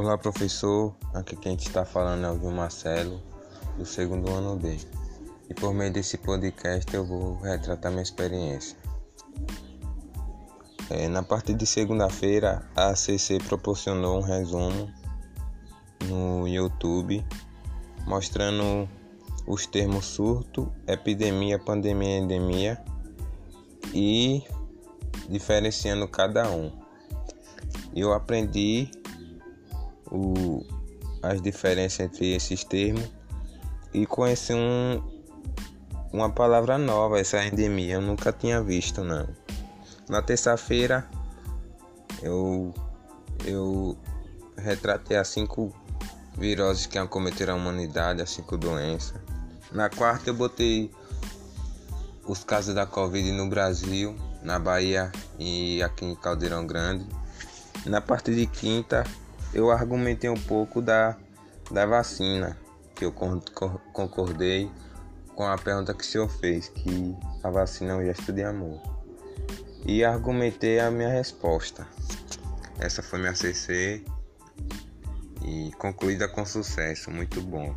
Olá, professor. Aqui quem está falando é o Gil Marcelo, do segundo ano B. E por meio desse podcast eu vou retratar minha experiência. É, na parte de segunda-feira, a ACC proporcionou um resumo no YouTube mostrando os termos surto, epidemia, pandemia, endemia e diferenciando cada um. Eu aprendi o, as diferenças entre esses termos e conheci um, uma palavra nova, essa endemia. Eu nunca tinha visto, não. Na terça-feira eu, eu retratei as cinco viroses que acometeram a humanidade, as cinco doenças. Na quarta eu botei os casos da Covid no Brasil, na Bahia e aqui em Caldeirão Grande. Na parte de quinta eu argumentei um pouco da, da vacina, que eu concordei com a pergunta que o senhor fez, que a vacina é um gesto de amor. E argumentei a minha resposta. Essa foi minha CC e concluída com sucesso, muito bom.